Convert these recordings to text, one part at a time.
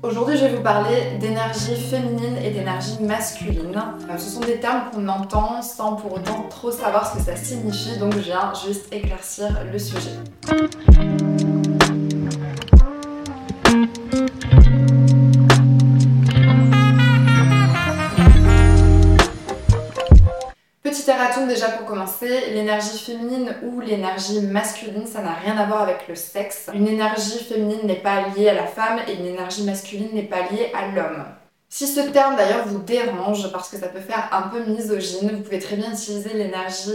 Aujourd'hui, je vais vous parler d'énergie féminine et d'énergie masculine. Euh, ce sont des termes qu'on entend sans pour autant trop savoir ce que ça signifie, donc je viens juste éclaircir le sujet. Petit erratum déjà pour commencer, l'énergie féminine ou l'énergie masculine, ça n'a rien à voir avec le sexe. Une énergie féminine n'est pas liée à la femme et une énergie masculine n'est pas liée à l'homme. Si ce terme d'ailleurs vous dérange parce que ça peut faire un peu misogyne, vous pouvez très bien utiliser l'énergie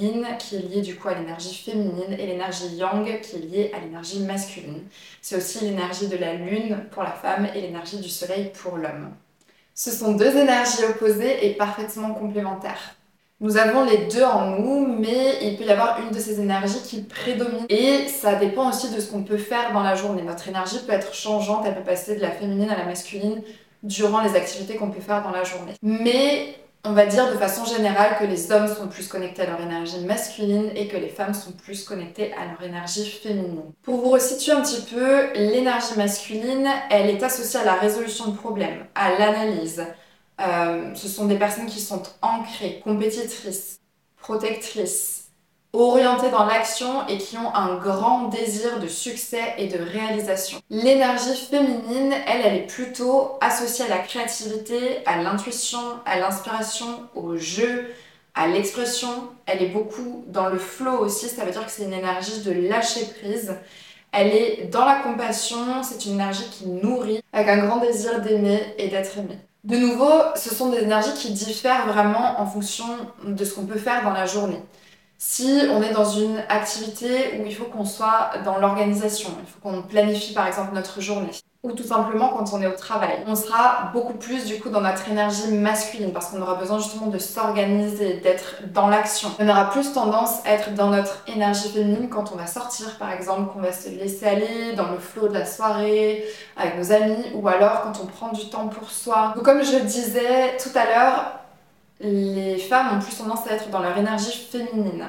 yin qui est liée du coup à l'énergie féminine et l'énergie yang qui est liée à l'énergie masculine. C'est aussi l'énergie de la lune pour la femme et l'énergie du soleil pour l'homme. Ce sont deux énergies opposées et parfaitement complémentaires. Nous avons les deux en nous, mais il peut y avoir une de ces énergies qui prédomine. Et ça dépend aussi de ce qu'on peut faire dans la journée. Notre énergie peut être changeante, elle peut passer de la féminine à la masculine durant les activités qu'on peut faire dans la journée. Mais on va dire de façon générale que les hommes sont plus connectés à leur énergie masculine et que les femmes sont plus connectées à leur énergie féminine. Pour vous resituer un petit peu, l'énergie masculine, elle est associée à la résolution de problèmes, à l'analyse, euh, ce sont des personnes qui sont ancrées, compétitrices, protectrices, orientées dans l'action et qui ont un grand désir de succès et de réalisation. L'énergie féminine, elle, elle est plutôt associée à la créativité, à l'intuition, à l'inspiration, au jeu, à l'expression. Elle est beaucoup dans le flow aussi, ça veut dire que c'est une énergie de lâcher prise. Elle est dans la compassion, c'est une énergie qui nourrit, avec un grand désir d'aimer et d'être aimé. De nouveau, ce sont des énergies qui diffèrent vraiment en fonction de ce qu'on peut faire dans la journée. Si on est dans une activité où il faut qu'on soit dans l'organisation, il faut qu'on planifie par exemple notre journée, ou tout simplement quand on est au travail. On sera beaucoup plus du coup dans notre énergie masculine parce qu'on aura besoin justement de s'organiser, d'être dans l'action. On aura plus tendance à être dans notre énergie féminine quand on va sortir par exemple, qu'on va se laisser aller dans le flot de la soirée avec nos amis ou alors quand on prend du temps pour soi. Donc comme je disais tout à l'heure, les femmes ont plus tendance à être dans leur énergie féminine.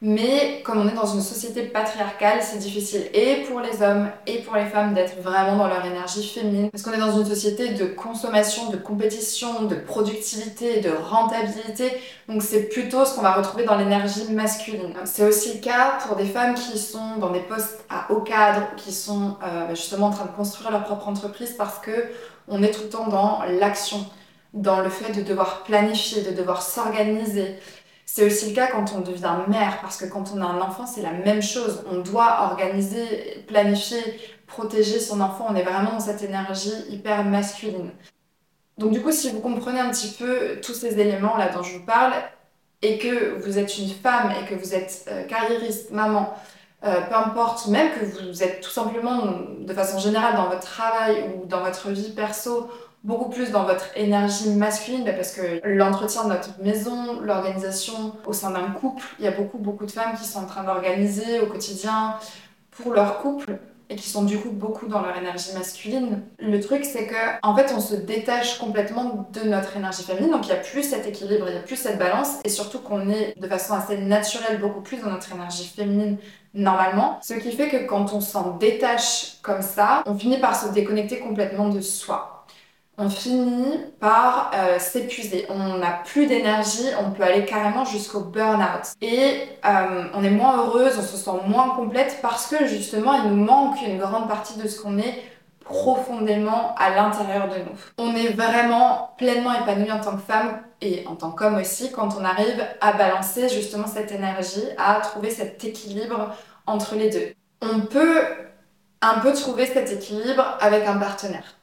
Mais comme on est dans une société patriarcale, c'est difficile et pour les hommes et pour les femmes d'être vraiment dans leur énergie féminine. Parce qu'on est dans une société de consommation, de compétition, de productivité, de rentabilité. Donc c'est plutôt ce qu'on va retrouver dans l'énergie masculine. C'est aussi le cas pour des femmes qui sont dans des postes à haut cadre, qui sont euh, justement en train de construire leur propre entreprise parce que on est tout le temps dans l'action, dans le fait de devoir planifier, de devoir s'organiser. C'est aussi le cas quand on devient mère, parce que quand on a un enfant, c'est la même chose. On doit organiser, planifier, protéger son enfant. On est vraiment dans cette énergie hyper masculine. Donc du coup, si vous comprenez un petit peu tous ces éléments-là dont je vous parle, et que vous êtes une femme et que vous êtes euh, carriériste, maman, euh, peu importe, même que vous êtes tout simplement de façon générale dans votre travail ou dans votre vie perso beaucoup plus dans votre énergie masculine bah, parce que l'entretien de notre maison, l'organisation au sein d'un couple, il y a beaucoup beaucoup de femmes qui sont en train d'organiser au quotidien pour leur couple et qui sont du coup beaucoup dans leur énergie masculine. Le truc c'est que en fait on se détache complètement de notre énergie féminine donc il n'y a plus cet équilibre, il n'y a plus cette balance et surtout qu'on est de façon assez naturelle beaucoup plus dans notre énergie féminine normalement. Ce qui fait que quand on s'en détache comme ça, on finit par se déconnecter complètement de soi on finit par euh, s'épuiser. On n'a plus d'énergie, on peut aller carrément jusqu'au burn-out. Et euh, on est moins heureuse, on se sent moins complète parce que justement il nous manque une grande partie de ce qu'on est profondément à l'intérieur de nous. On est vraiment pleinement épanoui en tant que femme et en tant qu'homme aussi quand on arrive à balancer justement cette énergie, à trouver cet équilibre entre les deux. On peut un peu trouver cet équilibre avec un partenaire.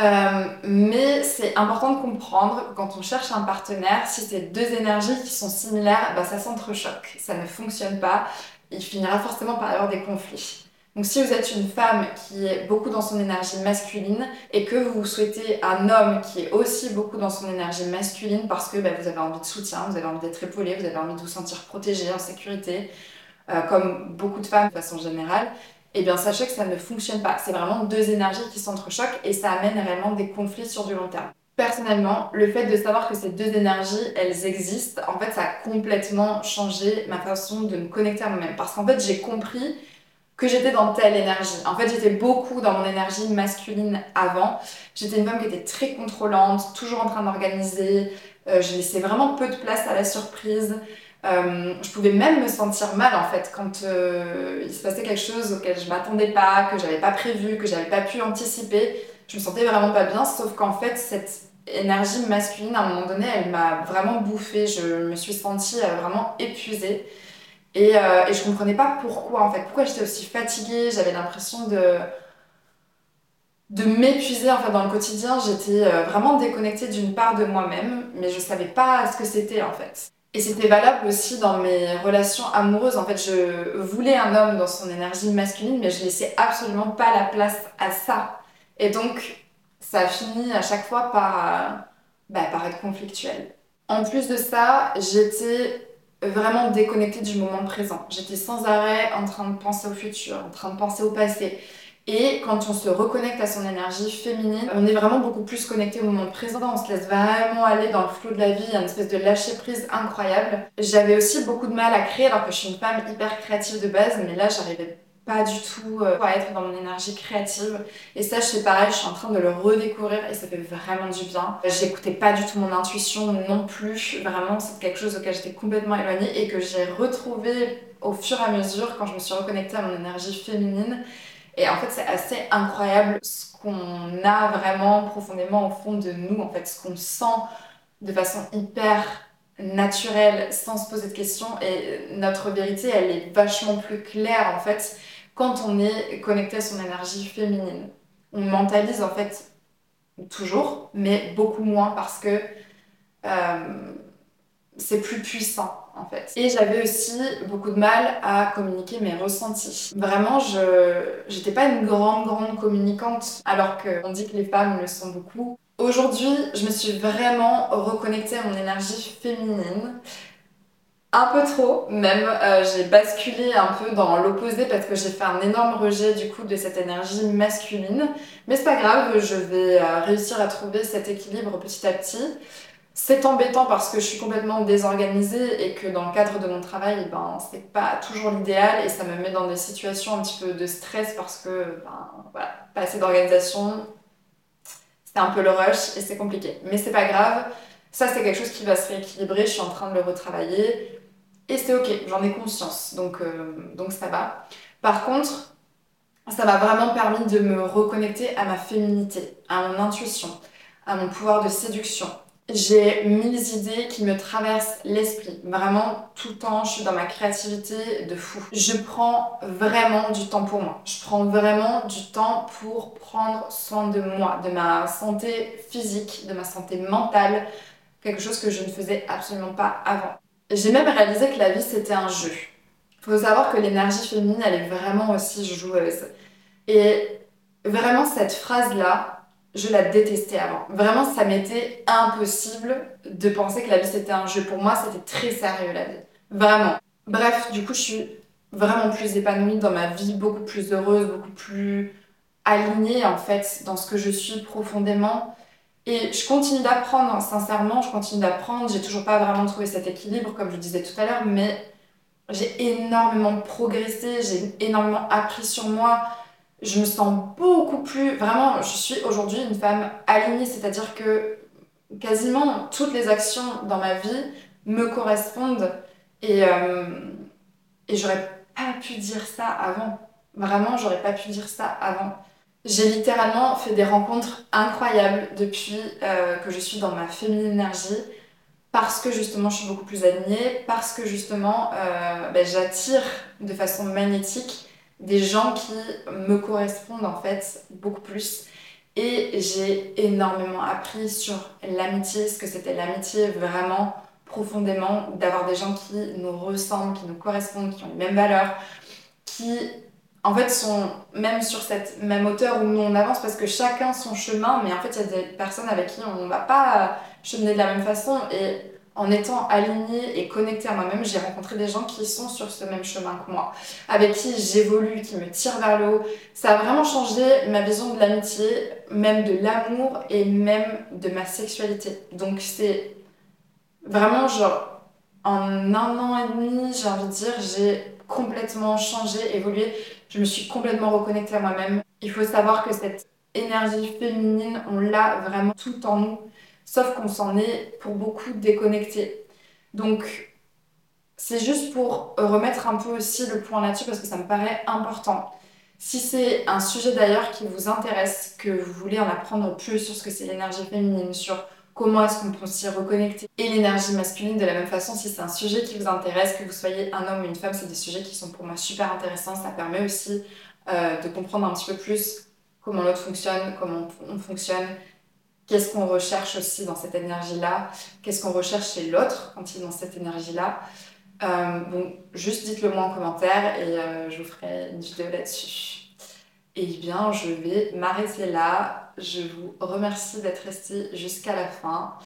Euh, mais c'est important de comprendre quand on cherche un partenaire, si c'est deux énergies qui sont similaires, bah ça s'entrechoque, ça ne fonctionne pas, il finira forcément par avoir des conflits. Donc si vous êtes une femme qui est beaucoup dans son énergie masculine et que vous souhaitez un homme qui est aussi beaucoup dans son énergie masculine parce que bah, vous avez envie de soutien, vous avez envie d'être épaulé, vous avez envie de vous sentir protégé, en sécurité, euh, comme beaucoup de femmes de façon générale, eh bien sachez que ça ne fonctionne pas. C'est vraiment deux énergies qui s'entrechoquent et ça amène réellement des conflits sur du long terme. Personnellement, le fait de savoir que ces deux énergies, elles existent, en fait, ça a complètement changé ma façon de me connecter à moi-même. Parce qu'en fait, j'ai compris que j'étais dans telle énergie. En fait, j'étais beaucoup dans mon énergie masculine avant. J'étais une femme qui était très contrôlante, toujours en train d'organiser. Euh, je laissais vraiment peu de place à la surprise. Euh, je pouvais même me sentir mal en fait quand euh, il se passait quelque chose auquel je m'attendais pas, que j'avais pas prévu, que j'avais pas pu anticiper. Je me sentais vraiment pas bien, sauf qu'en fait cette énergie masculine à un moment donné, elle m'a vraiment bouffée. Je me suis sentie vraiment épuisée. Et, euh, et je comprenais pas pourquoi en fait, pourquoi j'étais aussi fatiguée, j'avais l'impression de, de m'épuiser en fait dans le quotidien, j'étais euh, vraiment déconnectée d'une part de moi-même, mais je savais pas ce que c'était en fait. Et c'était valable aussi dans mes relations amoureuses. En fait, je voulais un homme dans son énergie masculine, mais je laissais absolument pas la place à ça. Et donc, ça a fini à chaque fois par, bah, par être conflictuel. En plus de ça, j'étais vraiment déconnectée du moment présent. J'étais sans arrêt en train de penser au futur, en train de penser au passé. Et quand on se reconnecte à son énergie féminine, on est vraiment beaucoup plus connecté au moment présent. On se laisse vraiment aller dans le flot de la vie, il y a une espèce de lâcher prise incroyable. J'avais aussi beaucoup de mal à créer alors que je suis une femme hyper créative de base, mais là j'arrivais pas du tout euh, à être dans mon énergie créative. Et ça, sais pareil, je suis en train de le redécouvrir et ça fait vraiment du bien. J'écoutais pas du tout mon intuition non plus. Vraiment, c'est quelque chose auquel j'étais complètement éloignée et que j'ai retrouvé au fur et à mesure quand je me suis reconnectée à mon énergie féminine. Et en fait, c'est assez incroyable ce qu'on a vraiment profondément au fond de nous, en fait, ce qu'on sent de façon hyper naturelle, sans se poser de questions. Et notre vérité, elle est vachement plus claire, en fait, quand on est connecté à son énergie féminine. On mentalise, en fait, toujours, mais beaucoup moins parce que euh, c'est plus puissant en fait. Et j'avais aussi beaucoup de mal à communiquer mes ressentis. Vraiment, je j'étais pas une grande grande communicante alors qu'on dit que les femmes le sont beaucoup. Aujourd'hui, je me suis vraiment reconnectée à mon énergie féminine. Un peu trop, même. Euh, j'ai basculé un peu dans l'opposé parce que j'ai fait un énorme rejet du coup de cette énergie masculine. Mais c'est pas grave, je vais euh, réussir à trouver cet équilibre petit à petit. C'est embêtant parce que je suis complètement désorganisée et que dans le cadre de mon travail, ben, c'est pas toujours l'idéal et ça me met dans des situations un petit peu de stress parce que, ben, voilà, pas assez d'organisation, c'est un peu le rush et c'est compliqué. Mais c'est pas grave, ça c'est quelque chose qui va se rééquilibrer, je suis en train de le retravailler et c'est ok, j'en ai conscience, donc, euh, donc ça va. Par contre, ça m'a vraiment permis de me reconnecter à ma féminité, à mon intuition, à mon pouvoir de séduction, j'ai mille idées qui me traversent l'esprit. Vraiment, tout le temps, je suis dans ma créativité de fou. Je prends vraiment du temps pour moi. Je prends vraiment du temps pour prendre soin de moi, de ma santé physique, de ma santé mentale. Quelque chose que je ne faisais absolument pas avant. J'ai même réalisé que la vie, c'était un jeu. Faut savoir que l'énergie féminine, elle est vraiment aussi joueuse. Et vraiment, cette phrase-là, je la détestais avant. Vraiment, ça m'était impossible de penser que la vie c'était un jeu. Pour moi, c'était très sérieux la vie. Vraiment. Bref, du coup, je suis vraiment plus épanouie dans ma vie, beaucoup plus heureuse, beaucoup plus alignée en fait dans ce que je suis profondément. Et je continue d'apprendre, sincèrement, je continue d'apprendre. J'ai toujours pas vraiment trouvé cet équilibre, comme je disais tout à l'heure, mais j'ai énormément progressé, j'ai énormément appris sur moi je me sens beaucoup plus. Vraiment, je suis aujourd'hui une femme alignée, c'est-à-dire que quasiment toutes les actions dans ma vie me correspondent et, euh, et j'aurais pas pu dire ça avant. Vraiment, j'aurais pas pu dire ça avant. J'ai littéralement fait des rencontres incroyables depuis euh, que je suis dans ma féminine énergie parce que justement je suis beaucoup plus alignée, parce que justement euh, ben, j'attire de façon magnétique des gens qui me correspondent en fait beaucoup plus. Et j'ai énormément appris sur l'amitié, ce que c'était l'amitié vraiment profondément, d'avoir des gens qui nous ressemblent, qui nous correspondent, qui ont les mêmes valeurs, qui en fait sont même sur cette même hauteur où nous on avance parce que chacun son chemin, mais en fait il y a des personnes avec qui on ne va pas cheminer de la même façon et en étant alignée et connectée à moi-même, j'ai rencontré des gens qui sont sur ce même chemin que moi, avec qui j'évolue, qui me tirent vers le haut. Ça a vraiment changé ma vision de l'amitié, même de l'amour et même de ma sexualité. Donc c'est vraiment genre, en un an et demi, j'ai envie de dire, j'ai complètement changé, évolué. Je me suis complètement reconnectée à moi-même. Il faut savoir que cette énergie féminine, on l'a vraiment tout en nous, sauf qu'on s'en est pour beaucoup déconnecté. Donc, c'est juste pour remettre un peu aussi le point là-dessus parce que ça me paraît important. Si c'est un sujet d'ailleurs qui vous intéresse, que vous voulez en apprendre plus sur ce que c'est l'énergie féminine, sur comment est-ce qu'on peut s'y reconnecter, et l'énergie masculine de la même façon, si c'est un sujet qui vous intéresse, que vous soyez un homme ou une femme, c'est des sujets qui sont pour moi super intéressants. Ça permet aussi euh, de comprendre un petit peu plus comment l'autre fonctionne, comment on fonctionne, qu'est-ce qu'on recherche aussi dans cette énergie-là, qu'est-ce qu'on recherche chez l'autre quand il est dans cette énergie-là? Euh, bon, juste dites-le moi en commentaire et euh, je vous ferai une vidéo là-dessus. Et bien, je vais m'arrêter là. Je vous remercie d'être resté jusqu'à la fin.